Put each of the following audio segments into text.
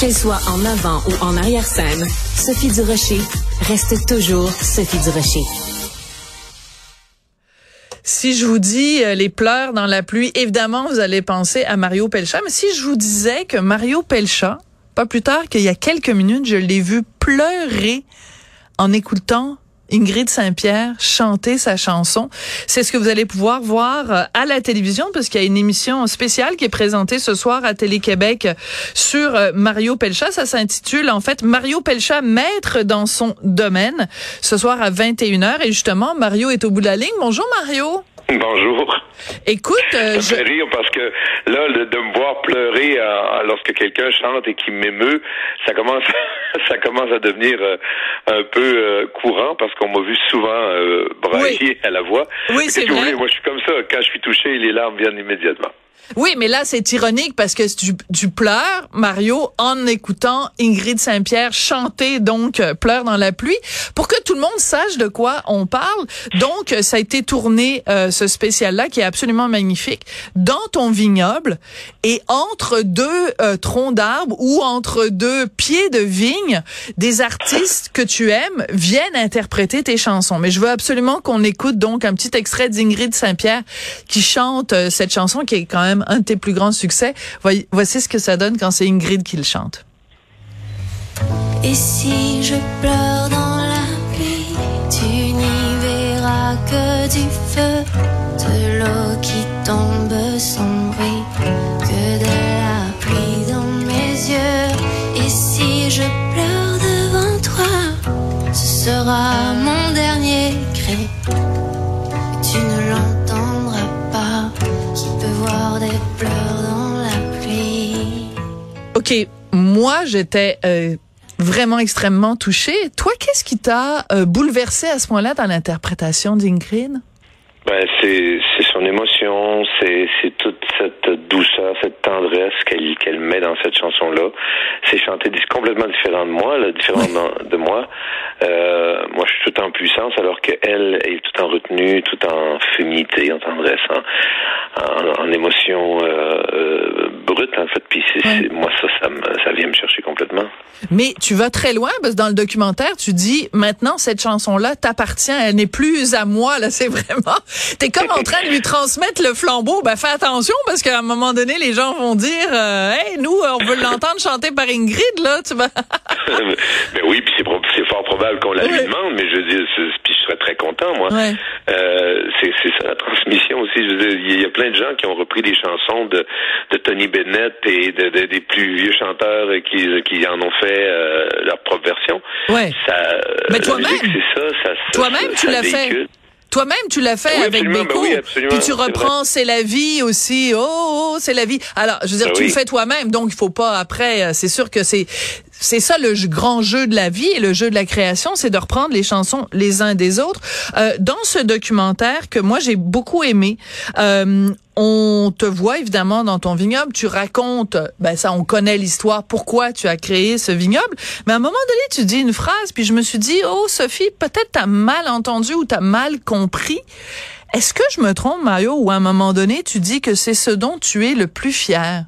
Qu'elle soit en avant ou en arrière-scène, Sophie Durocher reste toujours Sophie Durocher. Si je vous dis euh, les pleurs dans la pluie, évidemment, vous allez penser à Mario Pelcha. Mais si je vous disais que Mario Pelcha, pas plus tard qu'il y a quelques minutes, je l'ai vu pleurer en écoutant Ingrid Saint-Pierre chanter sa chanson. C'est ce que vous allez pouvoir voir euh, à la télévision parce qu'il y a une émission spéciale qui est présentée ce soir à Télé-Québec sur euh, Mario Pelcha. Ça s'intitule en fait Mario Pelcha maître dans son domaine ce soir à 21h et justement Mario est au bout de la ligne. Bonjour Mario. Bonjour. Écoute, euh, ça me fait rire parce que là, de me voir pleurer euh, lorsque quelqu'un chante et qui m'émeut, ça commence, ça commence à devenir euh, un peu courant parce qu'on m'a vu souvent brailler à la voix. Oui, c'est vrai. moi, je suis comme ça. Quand je suis touché, les larmes viennent immédiatement. Oui, mais là, c'est ironique parce que tu, tu, pleures, Mario, en écoutant Ingrid Saint-Pierre chanter, donc, euh, Pleure dans la pluie, pour que tout le monde sache de quoi on parle. Donc, ça a été tourné, euh, ce spécial-là, qui est absolument magnifique, dans ton vignoble et entre deux euh, troncs d'arbres ou entre deux pieds de vigne, des artistes que tu aimes viennent interpréter tes chansons. Mais je veux absolument qu'on écoute donc un petit extrait d'Ingrid Saint-Pierre qui chante cette chanson qui est quand même un de tes plus grands succès. Voici ce que ça donne quand c'est Ingrid qui le chante. Et si je pleure dans la pluie, tu n'y verras que du feu, de l'eau qui tombe sans bruit, que de la pluie dans mes yeux. Et si je pleure devant toi, ce sera mon OK, moi j'étais euh, vraiment extrêmement touchée. Toi, qu'est-ce qui t'a euh, bouleversé à ce point-là dans l'interprétation d'Ingrid? Ben, c'est son émotion, c'est toute cette douceur, cette tendresse qu'elle qu'elle met dans cette chanson-là. C'est chanté complètement différent de moi, là, différent de moi. Euh, moi, je suis tout en puissance, alors qu'elle est tout en retenue, tout en féminité, en tendresse, en, en, émotion euh, euh, brute, en fait. Puis moi, ça, ça, ça vient me chercher complètement. Mais tu vas très loin, parce que dans le documentaire, tu dis, maintenant, cette chanson-là t'appartient, elle n'est plus à moi, là, c'est vraiment... T'es comme en train de lui transmettre le flambeau. Ben, fais attention, parce qu'à un moment donné, les gens vont dire, euh, hey, nous, on veut l'entendre chanter par Ingrid, là, tu vas... ben oui, puis c'est fort probable qu'on la lui demande, mais je je serais très content, moi. Euh, c'est ça la transmission aussi. Il y a plein de gens qui ont repris des chansons de, de Tony Bennett et de, des plus vieux chanteurs qui, qui en ont fait euh, leur propre version. Ouais. Ça, mais toi-même, c'est ça, ça, toi-même, tu l'as fait. Toi-même, tu l'as fait avec Beko. Ben puis tu reprends C'est la vie aussi. Oh, oh, oh, c'est la vie. Alors, je veux dire, ben tu le fais toi-même, donc il faut pas après. Euh, c'est sûr que c'est c'est ça le grand jeu de la vie et le jeu de la création, c'est de reprendre les chansons les uns des autres. Euh, dans ce documentaire que moi j'ai beaucoup aimé, euh, on te voit évidemment dans ton vignoble, tu racontes, ben ça on connaît l'histoire, pourquoi tu as créé ce vignoble, mais à un moment donné tu dis une phrase, puis je me suis dit, oh Sophie, peut-être t'as mal entendu ou t'as mal compris. Est-ce que je me trompe, Mario, ou à un moment donné tu dis que c'est ce dont tu es le plus fier?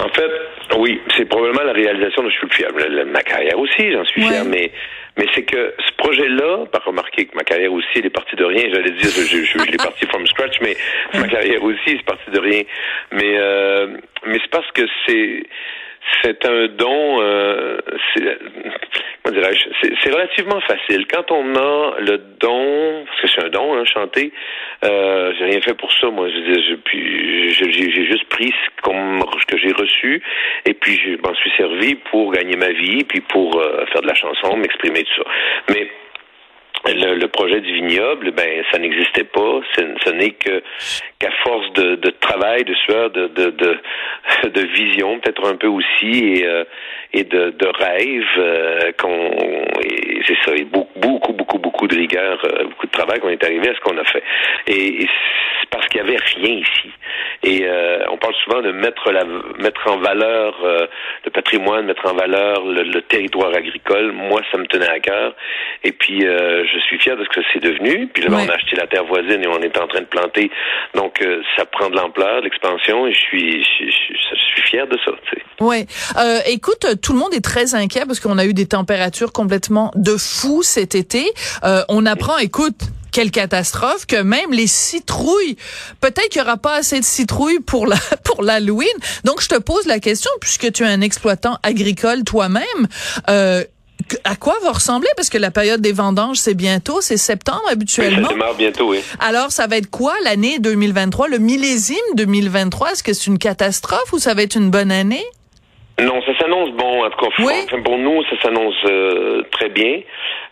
En fait, oui, c'est probablement la réalisation dont je suis le fier. ma carrière aussi, j'en suis fier, mais mais c'est que ce projet-là, pas remarquer que ma carrière aussi, elle est partie de rien. J'allais dire, je, je, je, l'ai parti from scratch, mais ma carrière aussi, c'est partie de rien. Mais euh, mais c'est parce que c'est c'est un don, euh, c'est relativement facile. Quand on a le don, parce que c'est un don, hein, chanter, euh, j'ai rien fait pour ça, moi. J'ai juste pris ce, que j'ai reçu, et puis je m'en suis servi pour gagner ma vie, puis pour euh, faire de la chanson, m'exprimer tout ça. Mais le, projet du vignoble, ben ça n'existait pas. Ce n'est que qu'à force de, travail, de sueur, de, de, vision, peut-être un peu aussi, et, euh, et de, de rêve, euh, qu'on, c'est ça, beaucoup, beaucoup, beaucoup, beaucoup de rigueur, euh, beaucoup de travail qu'on est arrivé à ce qu'on a fait. Et, c'est parce qu'il y avait rien ici. Et on parle souvent de mettre la, mettre en valeur le patrimoine, mettre en valeur le, le, territoire agricole. Moi, ça me tenait à cœur. Et puis je suis fier de ce que c'est devenu. Puis là, on a acheté la terre voisine et on est en train de planter. Donc, euh, ça prend de l'ampleur, l'expansion, et je suis, je, je, je, suis fier de ça. Tu sais. Ouais. Euh, écoute, tout le monde est très inquiet parce qu'on a eu des températures complètement de fou cet été. Euh, on apprend, écoute, quelle catastrophe que même les citrouilles, peut-être qu'il y aura pas assez de citrouilles pour la pour l'Halloween. Donc je te pose la question puisque tu es un exploitant agricole toi-même. Euh, à quoi va ressembler? Parce que la période des vendanges c'est bientôt, c'est septembre habituellement. ça démarre bientôt, oui. Alors ça va être quoi l'année 2023, le millésime 2023 Est-ce que c'est une catastrophe ou ça va être une bonne année? Non, ça s'annonce bon. En tout cas, enfin, pour nous, ça s'annonce euh, très bien.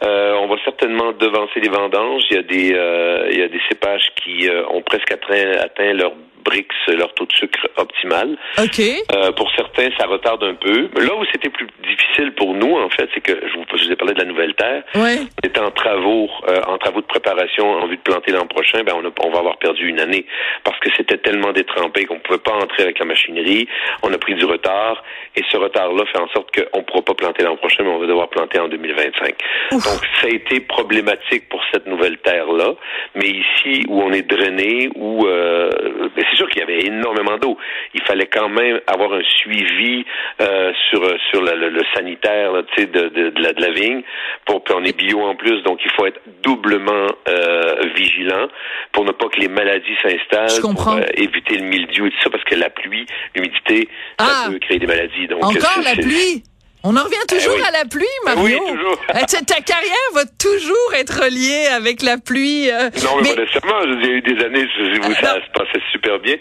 Euh, on va certainement devancer les vendanges. Il y a des, euh, il y a des cépages qui ont presque atteint, atteint leur Brix leur taux de sucre optimal. OK. Euh, pour certains, ça retarde un peu. Là où c'était plus difficile pour nous, en fait, c'est que je vous, je vous, ai parlé de la nouvelle terre. Ouais. On était en travaux, euh, en travaux de préparation en vue de planter l'an prochain. Ben on, a, on va avoir perdu une année parce que c'était tellement détrempé qu'on pouvait pas entrer avec la machinerie. On a pris du retard et ce retard-là fait en sorte qu'on ne pourra pas planter l'an prochain, mais on va devoir planter en 2025. Donc ça a été problématique pour cette nouvelle terre-là. Mais ici où on est drainé, où euh, ben, c'est sûr qu'il y avait énormément d'eau. Il fallait quand même avoir un suivi euh, sur sur le, le, sanitaire là, de, de, de, la, de la vigne. Pour puis on est bio en plus, donc il faut être doublement euh, vigilant pour ne pas que les maladies s'installent, pour euh, éviter le mildiou et tout ça, parce que la pluie, l'humidité, ça ah! peut créer des maladies. Donc encore la pluie? On en revient toujours eh à la pluie, Mario. Oui, toujours. Eh, ta carrière va toujours être liée avec la pluie. Euh. Non, mais, nécessairement. Il y a eu des années où ça se passait super bien.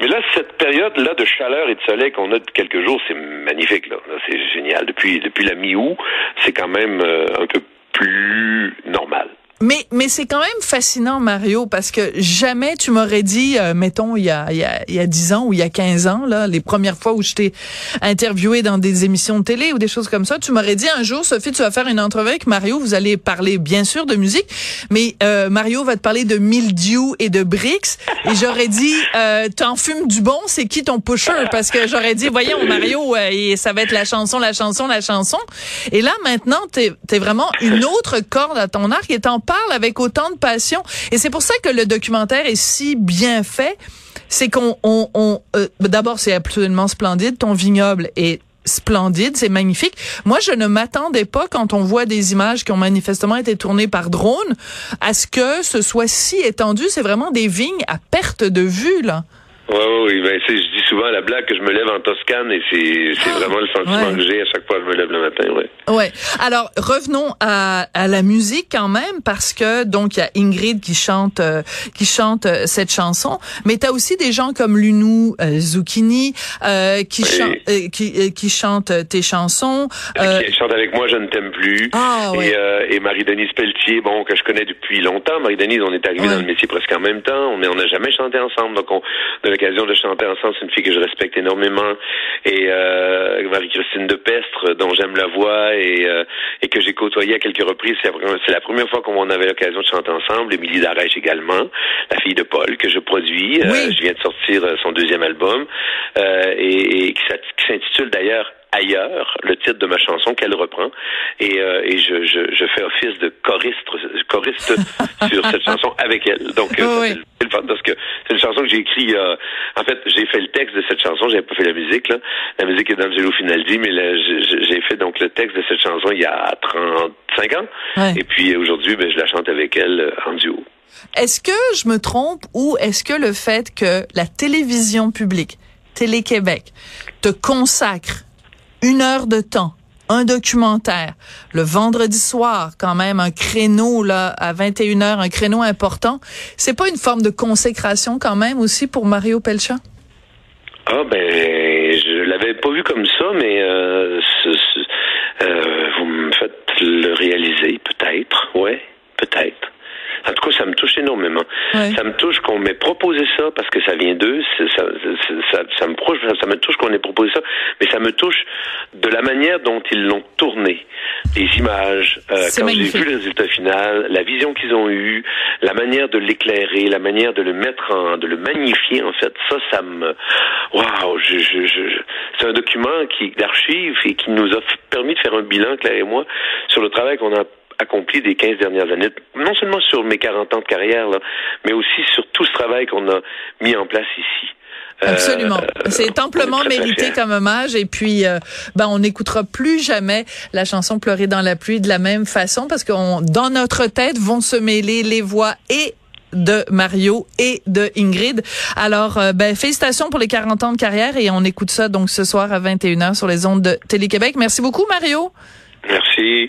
Mais là, cette période-là de chaleur et de soleil qu'on a depuis quelques jours, c'est magnifique. Là, c'est génial. Depuis depuis la mi-août, c'est quand même euh, un peu plus normal. Mais, mais c'est quand même fascinant, Mario, parce que jamais tu m'aurais dit, euh, mettons, il y, a, il, y a, il y a 10 ans ou il y a 15 ans, là, les premières fois où je t'ai interviewé dans des émissions de télé ou des choses comme ça, tu m'aurais dit un jour, Sophie, tu vas faire une entrevue avec Mario, vous allez parler bien sûr de musique, mais euh, Mario va te parler de mildiou et de bricks, et j'aurais dit, euh, t'en fumes du bon, c'est qui ton pusher? Parce que j'aurais dit, voyons, Mario, euh, ça va être la chanson, la chanson, la chanson. Et là, maintenant, t'es es vraiment une autre corde à ton arc et t'en parle avec autant de passion. Et c'est pour ça que le documentaire est si bien fait. C'est qu'on, on, on euh, d'abord, c'est absolument splendide. Ton vignoble est splendide, c'est magnifique. Moi, je ne m'attendais pas quand on voit des images qui ont manifestement été tournées par drone à ce que ce soit si étendu. C'est vraiment des vignes à perte de vue, là. Oui, oui, ben, je dis souvent à la blague que je me lève en Toscane et c'est, c'est ah, vraiment le sentiment que j'ai à chaque fois que je me lève le matin, ouais. Ouais. Alors, revenons à, à la musique quand même parce que, donc, il y a Ingrid qui chante, euh, qui chante euh, cette chanson, mais tu as aussi des gens comme Lunou euh, Zucchini qui, oui. qui, qui chantent tes chansons. qui chante avec moi, Je ne t'aime plus. Ah, ouais. Et, et Marie-Denise Pelletier, bon, que je connais depuis longtemps. Marie-Denise, on est arrivés dans le métier presque en même temps, on n'a jamais chanté ensemble, donc on l'occasion de chanter ensemble. C'est une fille que je respecte énormément. Et euh, Marie-Christine de Pestre, dont j'aime la voix et, euh, et que j'ai côtoyé à quelques reprises. C'est la, première fois qu'on avait l'occasion de chanter ensemble. Émilie Darèche également, la fille de Paul, que je produis. Euh, je viens de sortir euh, son deuxième album euh, et, et qui s'intitule d'ailleurs ailleurs, le titre de ma chanson qu'elle reprend, et, euh, et je, je, je, fais office de choriste, choriste sur cette chanson avec elle. Donc euh, c'est le fun parce que c'est une chanson que j'ai écrite. Euh, en fait, j'ai fait le texte de cette chanson, j'avais pas fait la musique là. La musique est d'Angelo Finaldi, mais j'ai fait donc le texte de cette chanson il y a 35 ans. Et puis aujourd'hui, ben, je la chante avec elle euh, en duo. Est-ce que je me trompe ou est-ce que le fait que la télévision publique, Télé-Québec, te consacre une heure de temps, un documentaire, le vendredi soir, quand même, un créneau, là, à 21 heures, un créneau important. C'est pas une forme de consécration, quand même, aussi, pour Mario Pelcha? Ah, ben, je l'avais pas vu comme ça, mais euh, euh, vous me faites le réaliser, peut-être. Ouais, peut-être. Ça me touche énormément. Ça me touche qu'on m'ait proposé ça parce que ça vient d'eux. Ça, ça, ça, ça, me ça me touche qu'on ait proposé ça, mais ça me touche de la manière dont ils l'ont tourné. Les images, euh, quand j'ai vu le résultat final, la vision qu'ils ont eue, la manière de l'éclairer, la manière de le mettre en, de le magnifier en fait, ça, ça me, waouh, je, je, je, c'est un document qui d'archives et qui nous a permis de faire un bilan, Claire et moi, sur le travail qu'on a accompli des 15 dernières années, non seulement sur mes 40 ans de carrière, là, mais aussi sur tout ce travail qu'on a mis en place ici. Absolument. C'est amplement mérité comme hommage. Et puis, ben, on n'écoutera plus jamais la chanson Pleurer dans la pluie de la même façon parce que dans notre tête vont se mêler les voix et de Mario et de Ingrid. Alors, euh, ben, félicitations pour les 40 ans de carrière et on écoute ça donc ce soir à 21h sur les ondes de Télé-Québec. Merci beaucoup, Mario. Merci.